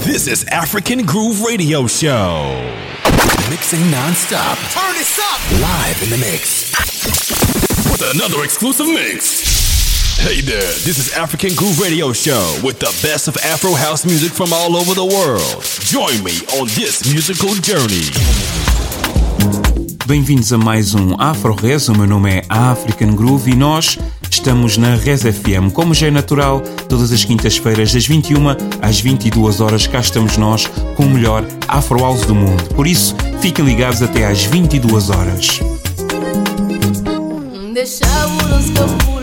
This is African Groove Radio Show. Mixing non-stop. Turn this up. Live in the mix. With another exclusive mix. Hey there, this is African Groove Radio Show with the best of Afro house music from all over the world. Join me on this musical journey. Bem-vindos a mais um Afro Res. O meu nome é African Groove e nós estamos na Res FM. Como já é natural, todas as quintas-feiras, das 21 às 22 horas, cá estamos nós com o melhor Afro House do mundo. Por isso, fiquem ligados até às 22 horas. FM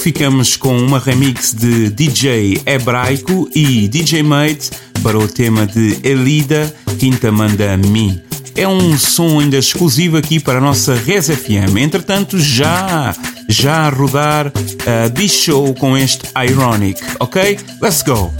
ficamos com uma remix de DJ Hebraico e DJ Mate para o tema de Elida Quinta Manda Mi. É um som ainda exclusivo aqui para a nossa Res FM. Entretanto, já, já a rodar a uh, B-Show com este Ironic, ok? Let's go!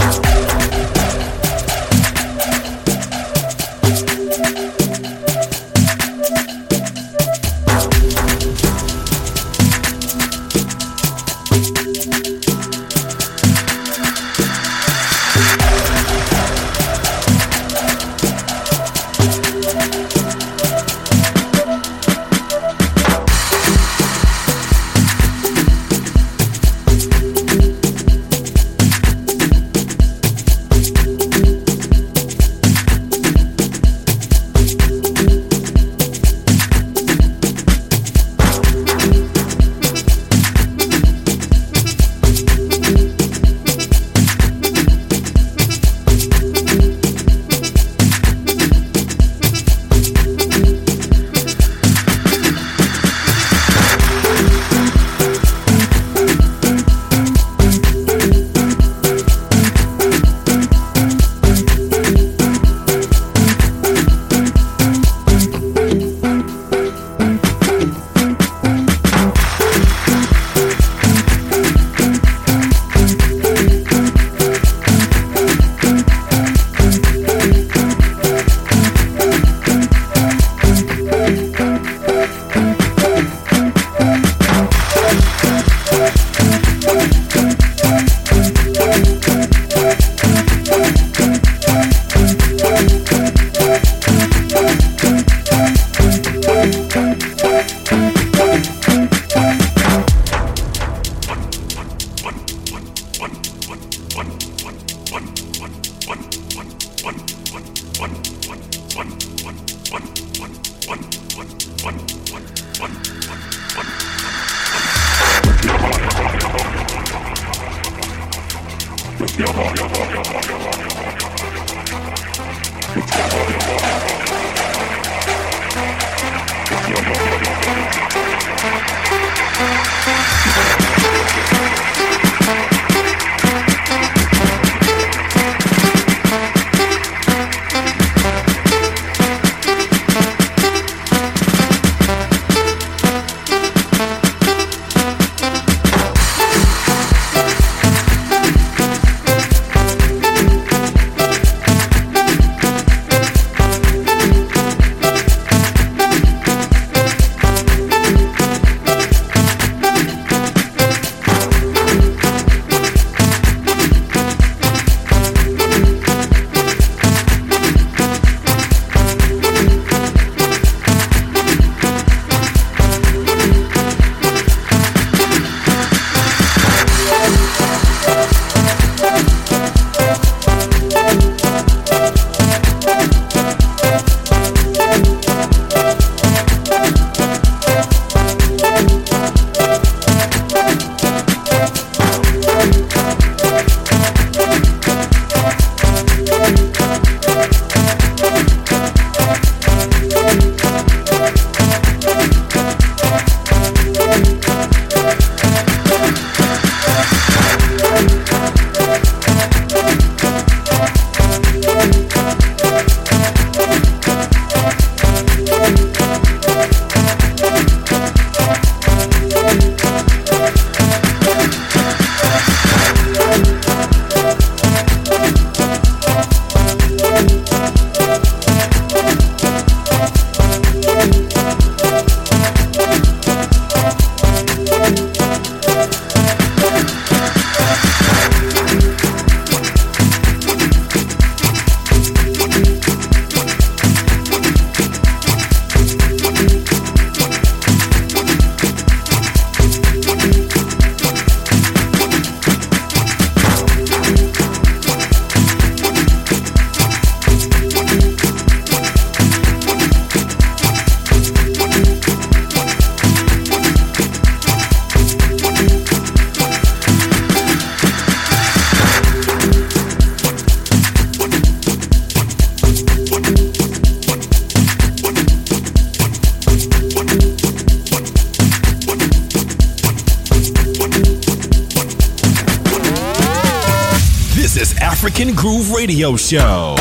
Groove Radio Show.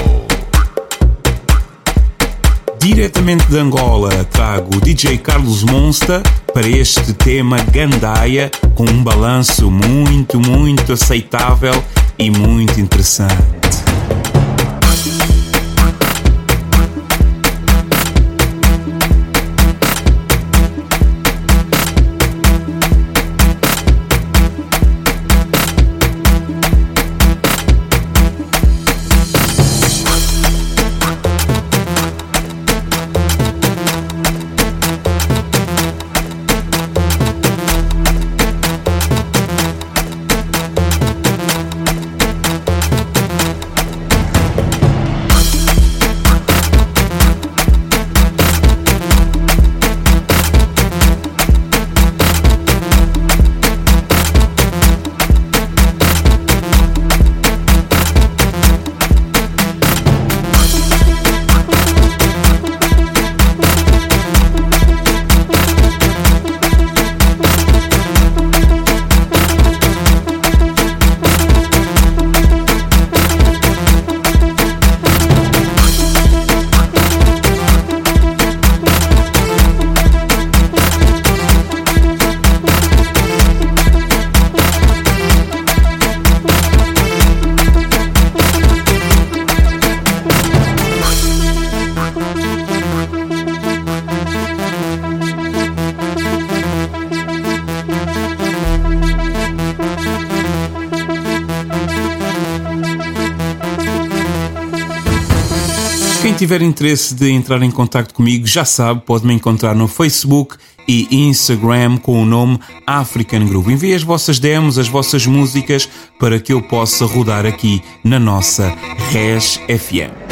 Diretamente de Angola, trago o DJ Carlos Monster para este tema Gandaia, com um balanço muito, muito aceitável e muito interessante. Tiver interesse de entrar em contato comigo, já sabe, pode me encontrar no Facebook e Instagram com o nome African Groove. Envie as vossas demos, as vossas músicas para que eu possa rodar aqui na nossa Res FM.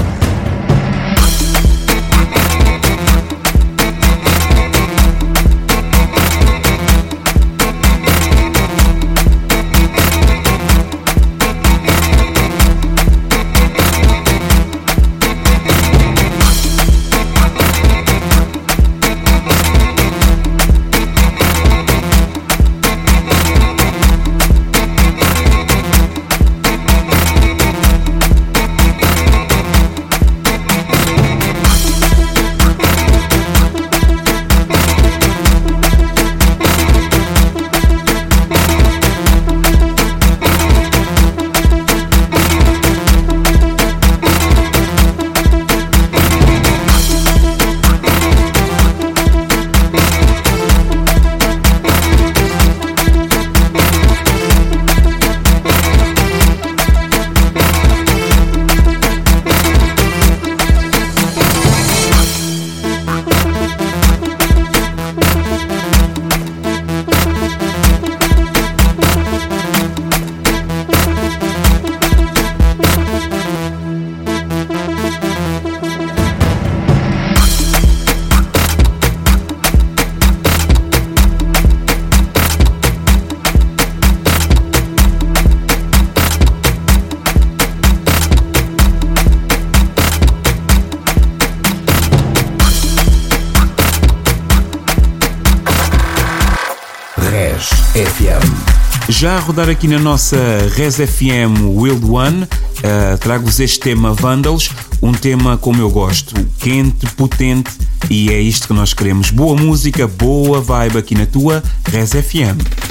Já a rodar aqui na nossa Res FM Wild One, uh, trago-vos este tema Vandals, um tema como eu gosto, quente, potente e é isto que nós queremos. Boa música, boa vibe aqui na tua Res FM.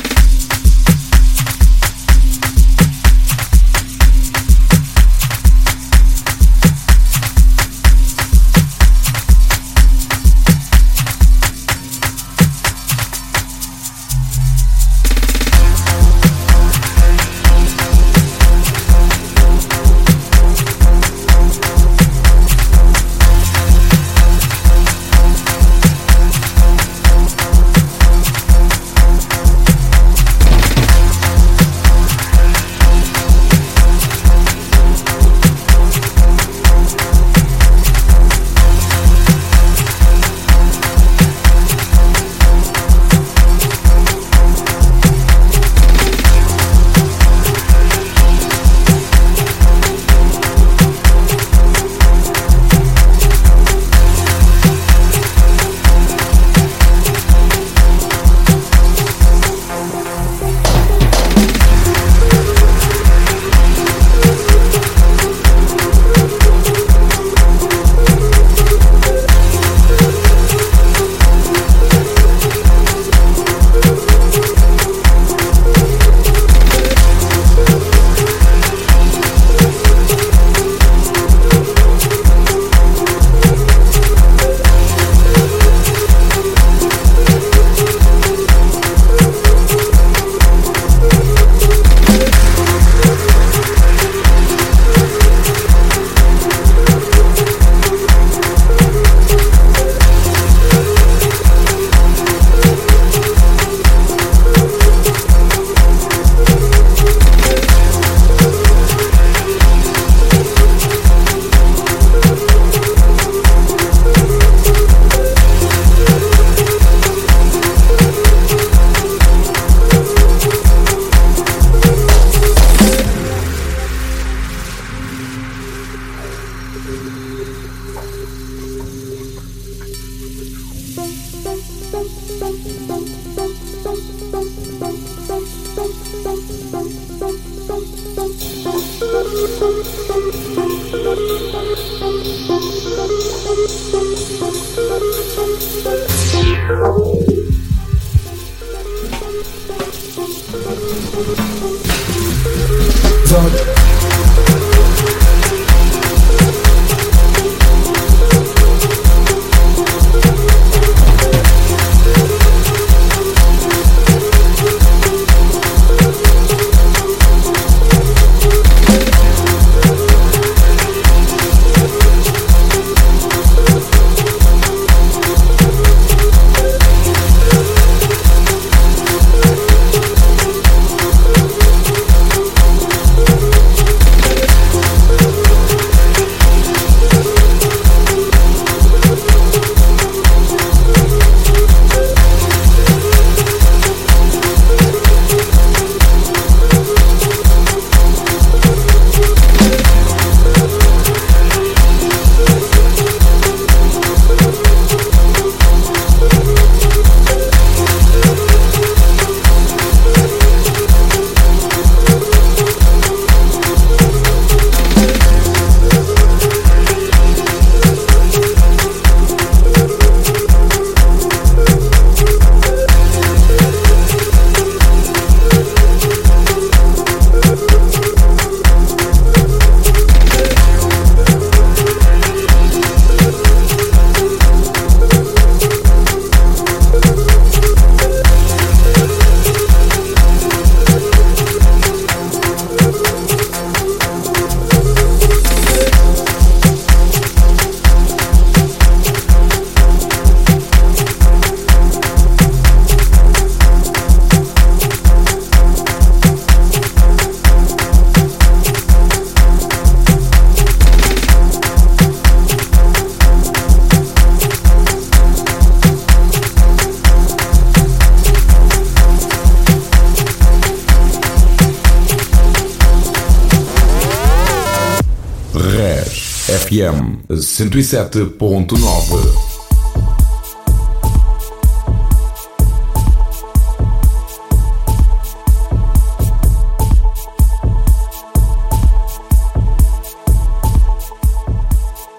107.9.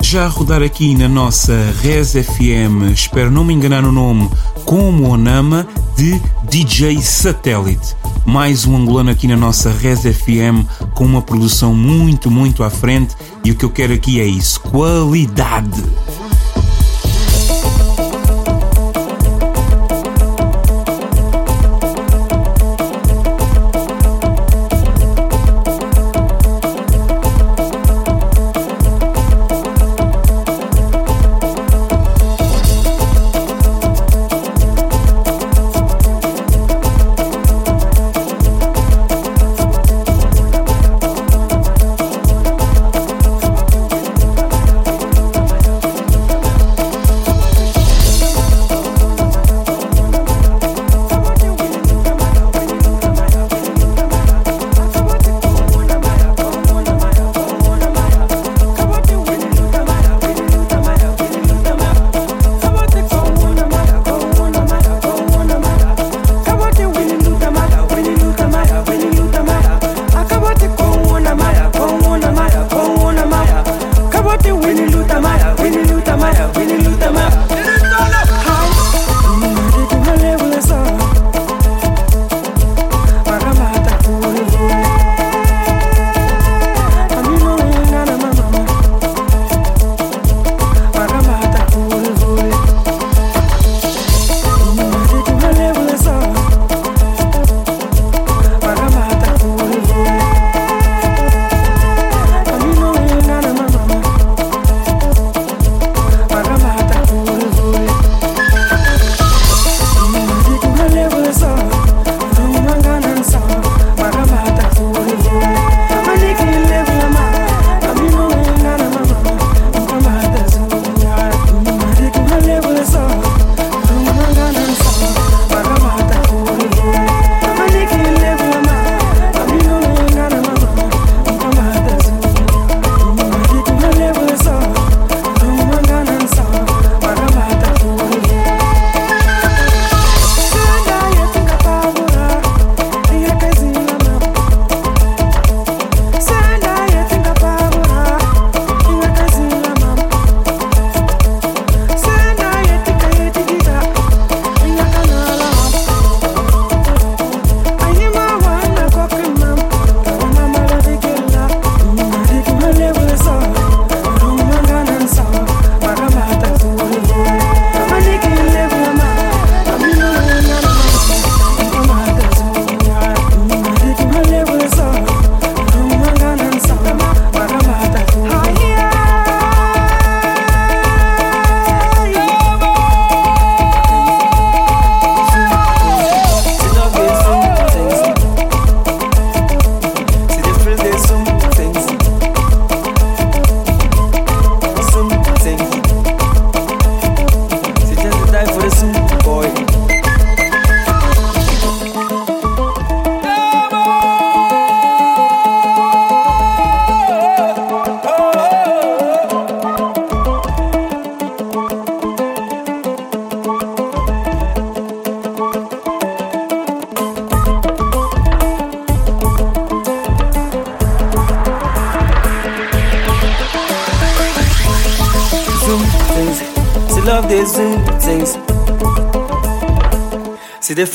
já a rodar aqui na nossa Res FM, espero não me enganar no nome, como Onama, de DJ Satélite mais um angolano aqui na nossa Res FM com uma produção muito, muito à frente e o que eu quero aqui é isso: qualidade.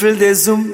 Gipfel des Um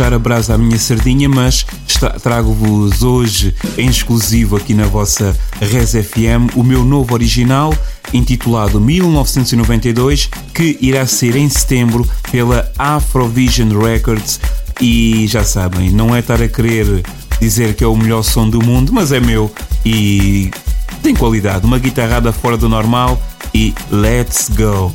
puxar a brasa à minha sardinha, mas trago-vos hoje em exclusivo aqui na vossa Res FM o meu novo original intitulado 1992, que irá ser em setembro pela Afrovision Records. E já sabem, não é estar a querer dizer que é o melhor som do mundo, mas é meu e tem qualidade. Uma guitarrada fora do normal e let's go!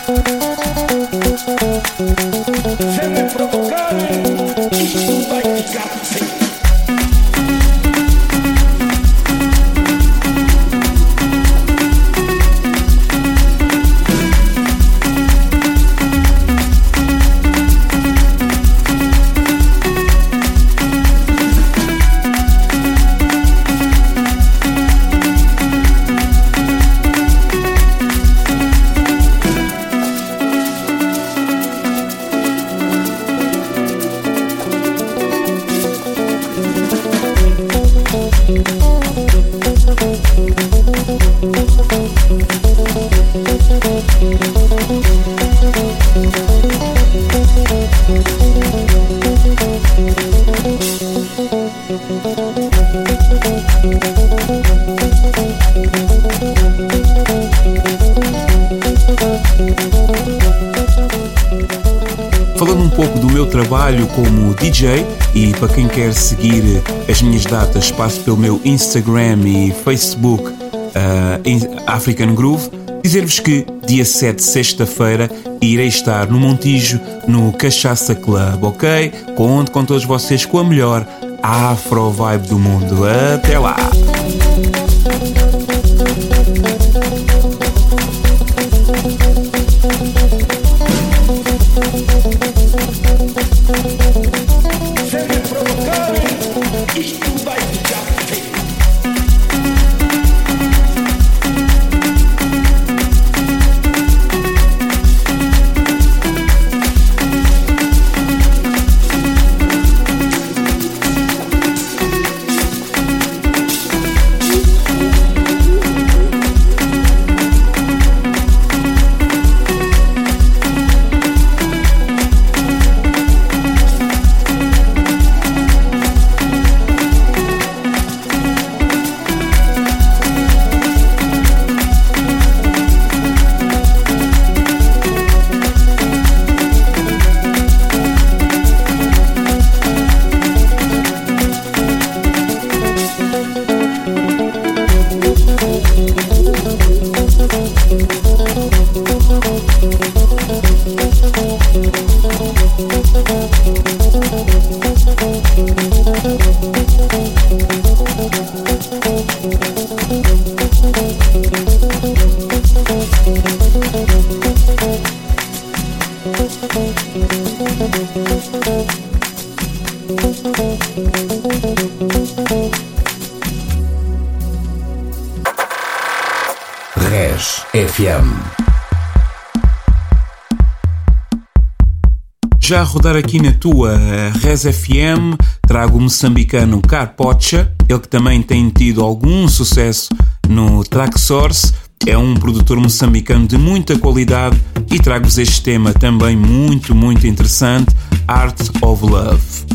datas, passo pelo meu Instagram e Facebook uh, African Groove. Dizer-vos que dia 7, sexta-feira, irei estar no Montijo, no Cachaça Club, ok? Conto com todos vocês com a melhor Afro Vibe do mundo. Até lá! Já rodar aqui na tua Res FM, trago o moçambicano Carpocha, ele que também tem tido algum sucesso no Track Source. É um produtor moçambicano de muita qualidade e trago-vos este tema também muito, muito interessante: Art of Love.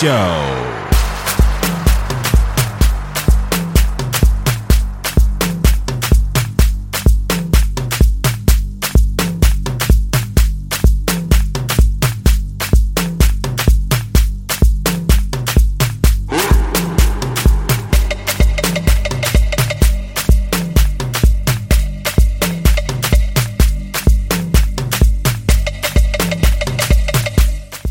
show.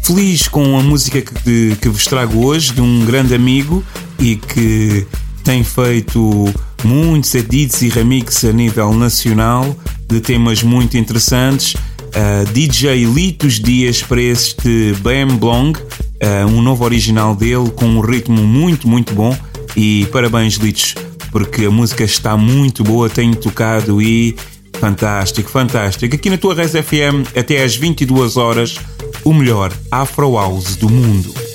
Feliz com a música que, que vos trago hoje, de um grande amigo e que tem feito muitos edits e remixes a nível nacional de temas muito interessantes. Uh, DJ Litos Dias para este Bam Blong, uh, um novo original dele com um ritmo muito, muito bom. E parabéns, Litos, porque a música está muito boa, tenho tocado e fantástico, fantástico. Aqui na tua Res FM, até às 22 horas o melhor Afro House do mundo.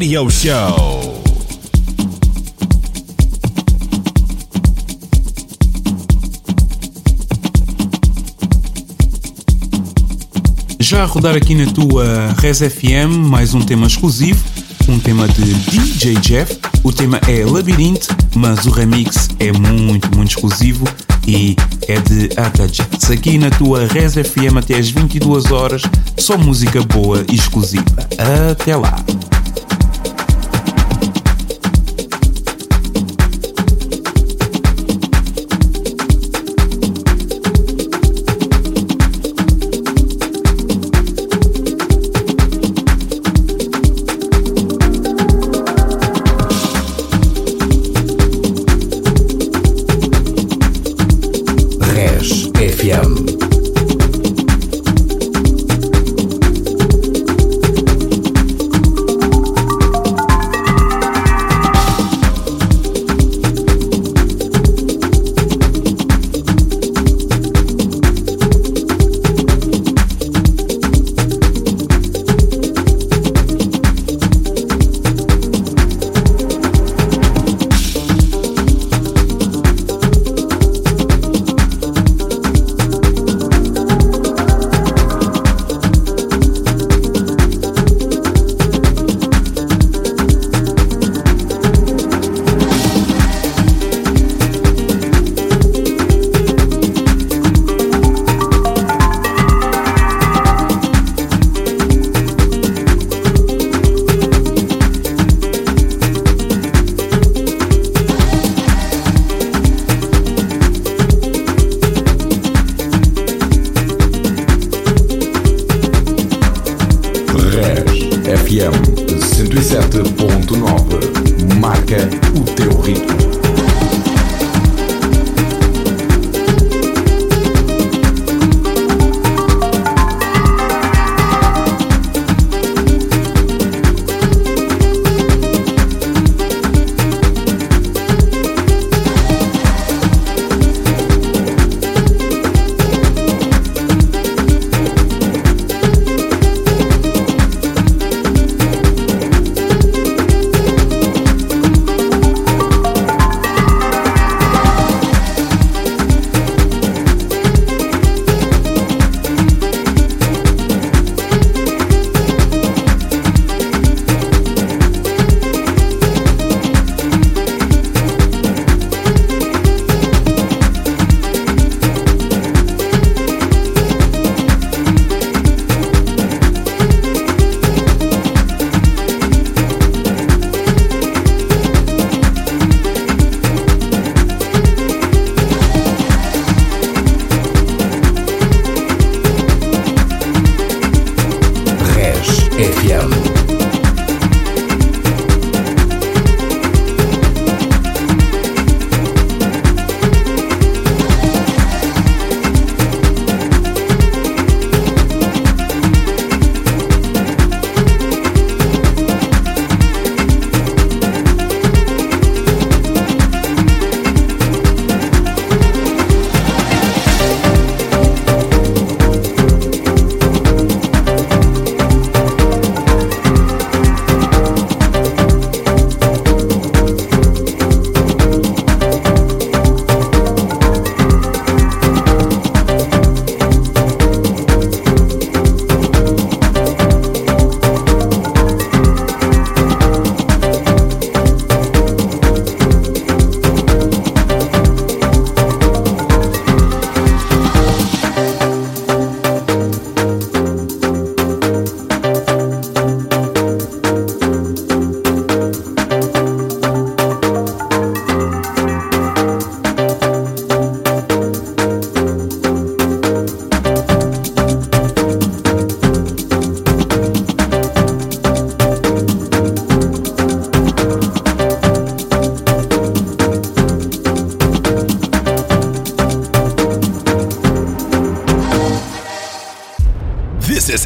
Radio Show. Já a rodar aqui na tua Res FM, mais um tema exclusivo, um tema de DJ Jeff. O tema é Labirinto, mas o remix é muito, muito exclusivo e é de Atajats. Aqui na tua Res FM até às 22 horas, só música boa e exclusiva. Até lá! Cash FM.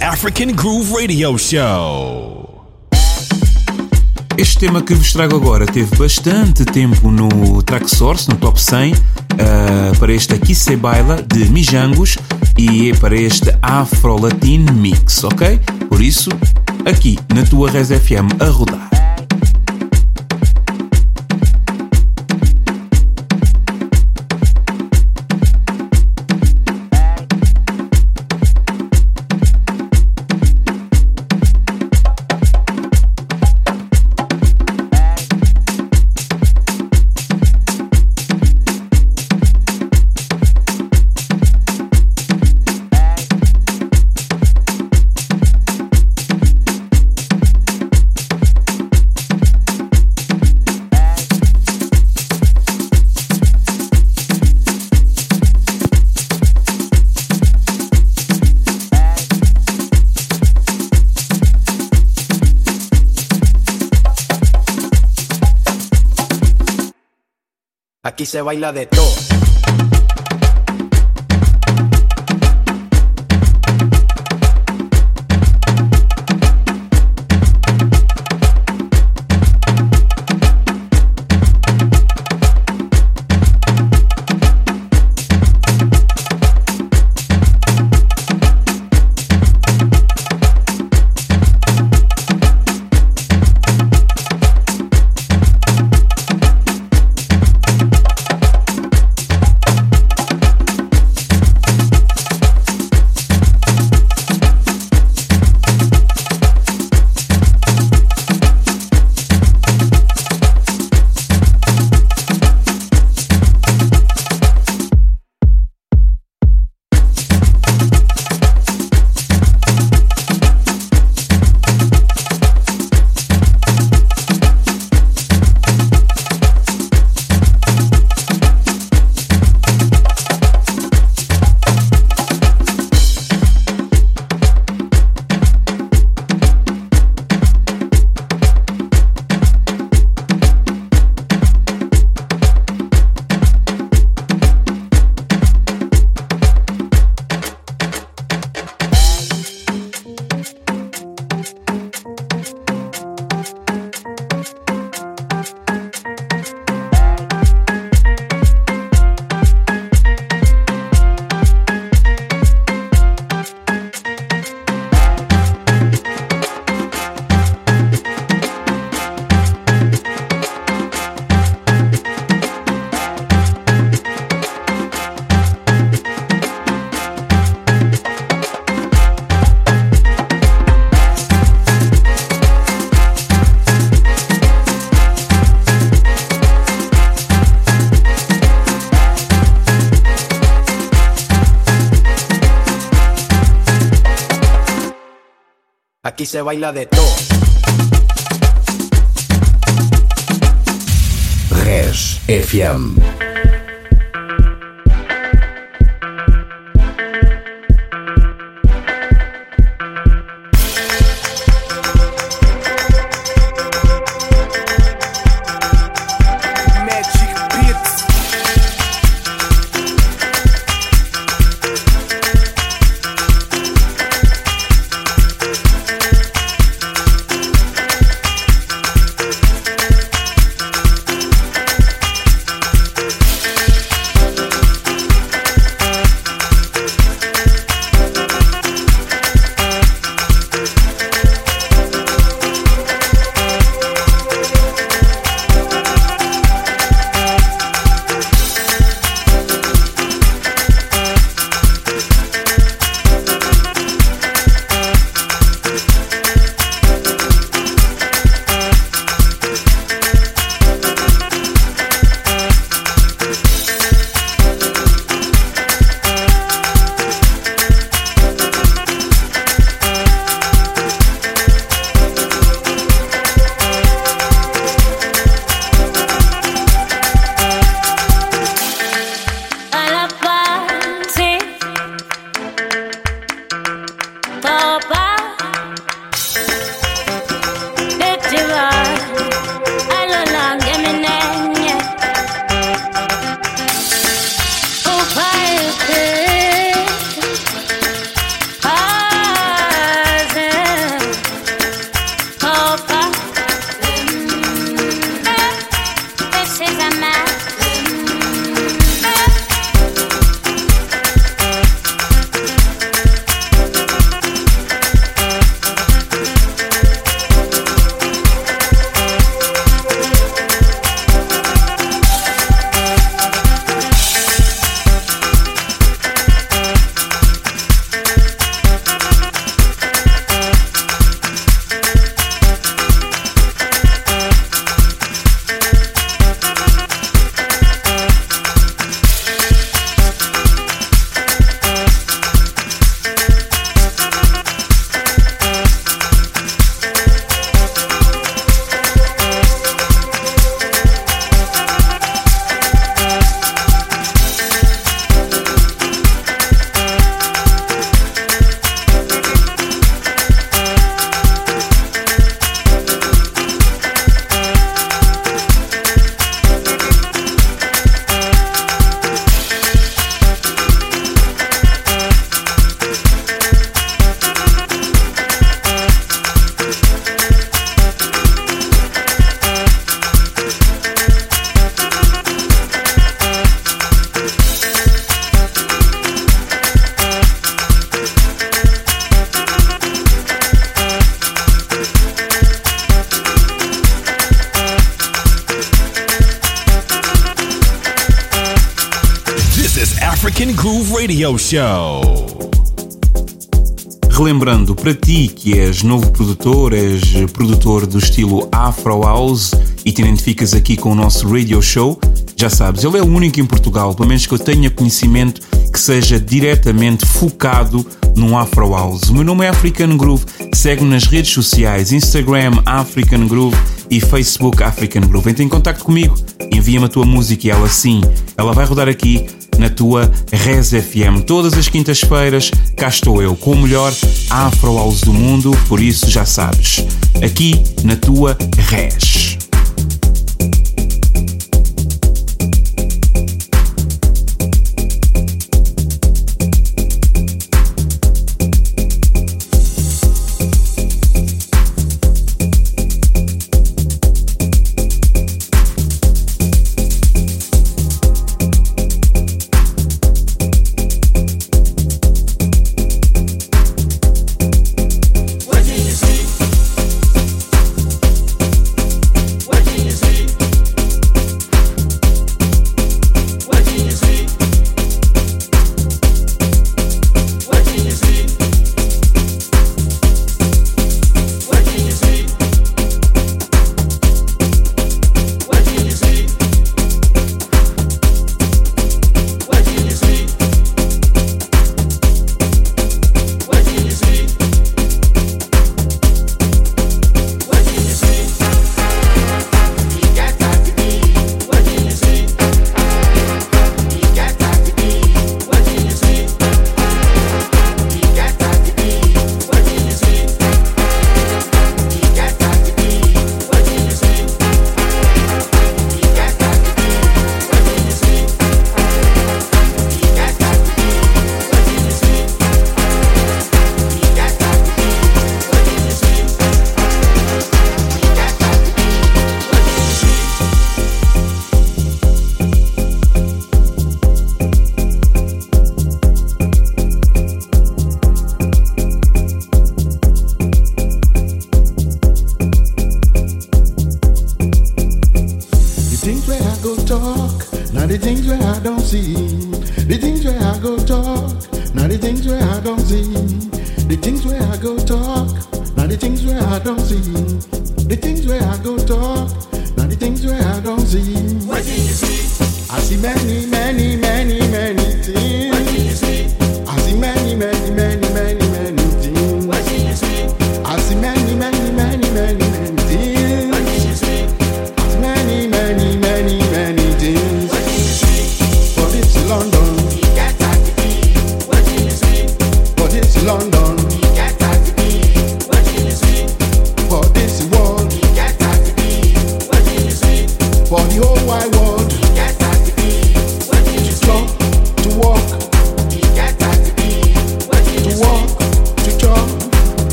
African Groove Radio Show. Este tema que vos trago agora teve bastante tempo no Track Source, no Top 100, uh, ah, para este Aqui Se Baila de Mijangos e é para este Afro Latin Mix, ok? Por isso, aqui na tua Res FM a rodar. Se baila de todo. Se baila de todo. Res FM. Radio Show. Relembrando, para ti que és novo produtor, és produtor do estilo Afro House e te identificas aqui com o nosso radio show, já sabes, ele é o único em Portugal, pelo menos que eu tenha conhecimento, que seja diretamente focado no Afro House. O meu nome é African Groove, segue-me nas redes sociais, Instagram African Groove e Facebook African Groove. Entra em contato comigo, envia-me a tua música e ela sim, ela vai rodar aqui na tua Res FM. Todas as quintas-feiras, cá estou eu com o melhor Afro House do mundo, por isso já sabes, aqui na tua Res.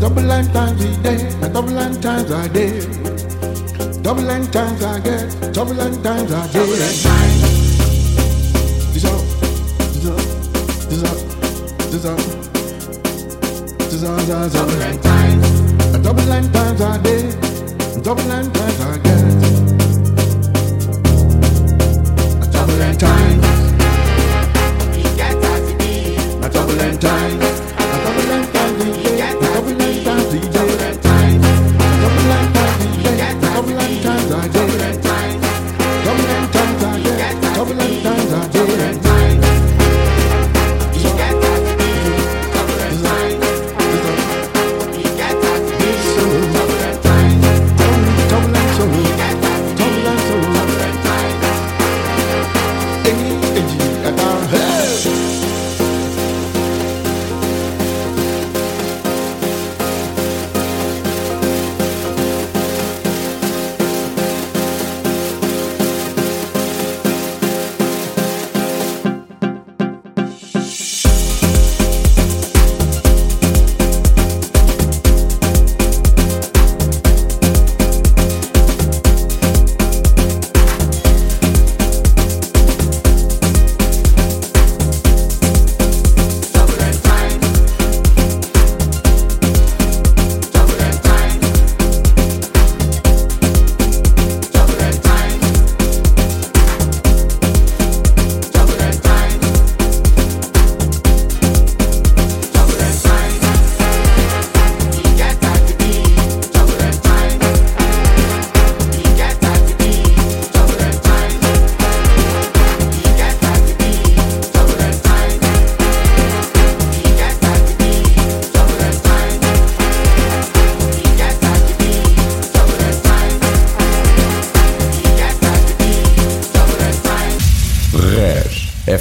double and times a day, a double and times a day. Double and times I get, double and times I get. This up, this up, this up, this up, this up, this up. Double and times, a double and times I get, double and times I get. A double and times, he gets us to be a double and times.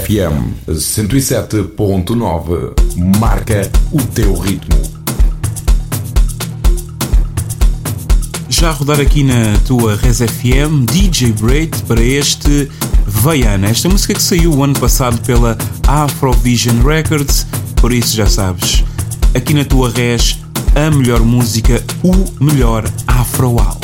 FM 107.9 marca o teu ritmo. Já a rodar aqui na tua Res FM, DJ Braid para este Vaiana. Esta música que saiu o ano passado pela Afrovision Records, por isso já sabes. Aqui na tua Res, a melhor música, o melhor Afroal.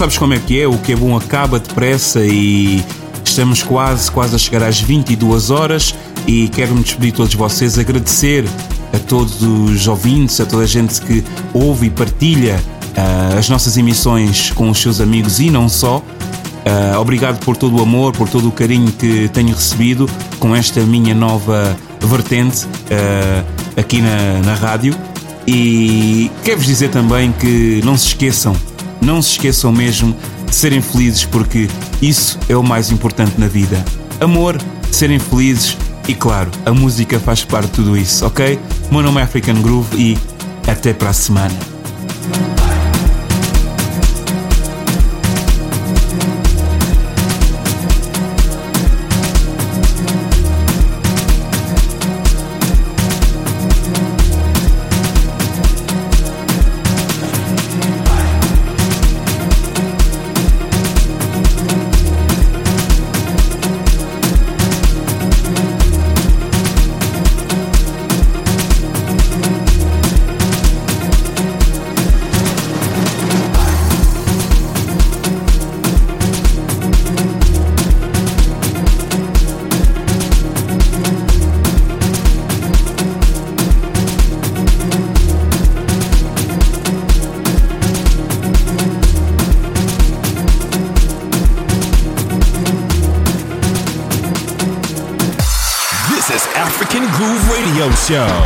Sabes como é que é, o que é bom acaba depressa e estamos quase, quase a chegar às 22 horas e quero-me despedir de todos vocês, agradecer a todos os ouvintes, a toda a gente que ouve e partilha uh, as nossas emissões com os seus amigos e não só. Uh, obrigado por todo o amor, por todo o carinho que tenho recebido com esta minha nova vertente uh, aqui na, na rádio. E quero-vos dizer também que não se esqueçam, não se esqueçam mesmo de serem felizes, porque isso é o mais importante na vida. Amor, serem felizes e, claro, a música faz parte de tudo isso, ok? Meu nome é African Groove e até para a semana. Show.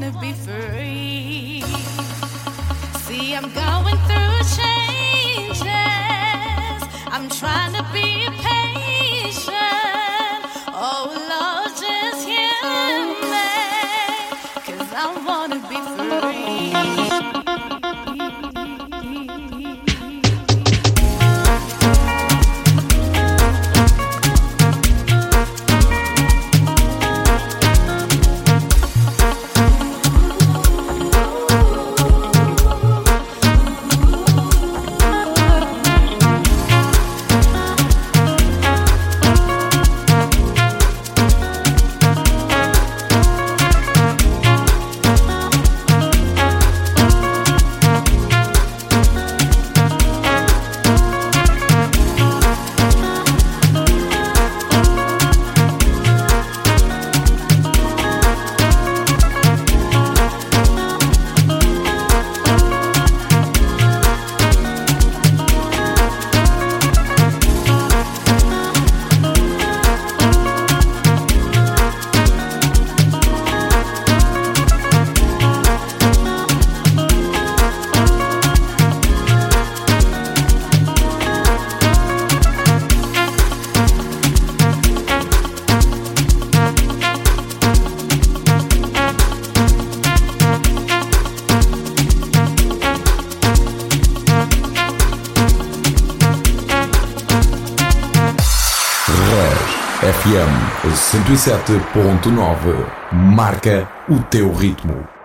wanna be free. See, I'm going through. 107.9 marca o teu ritmo.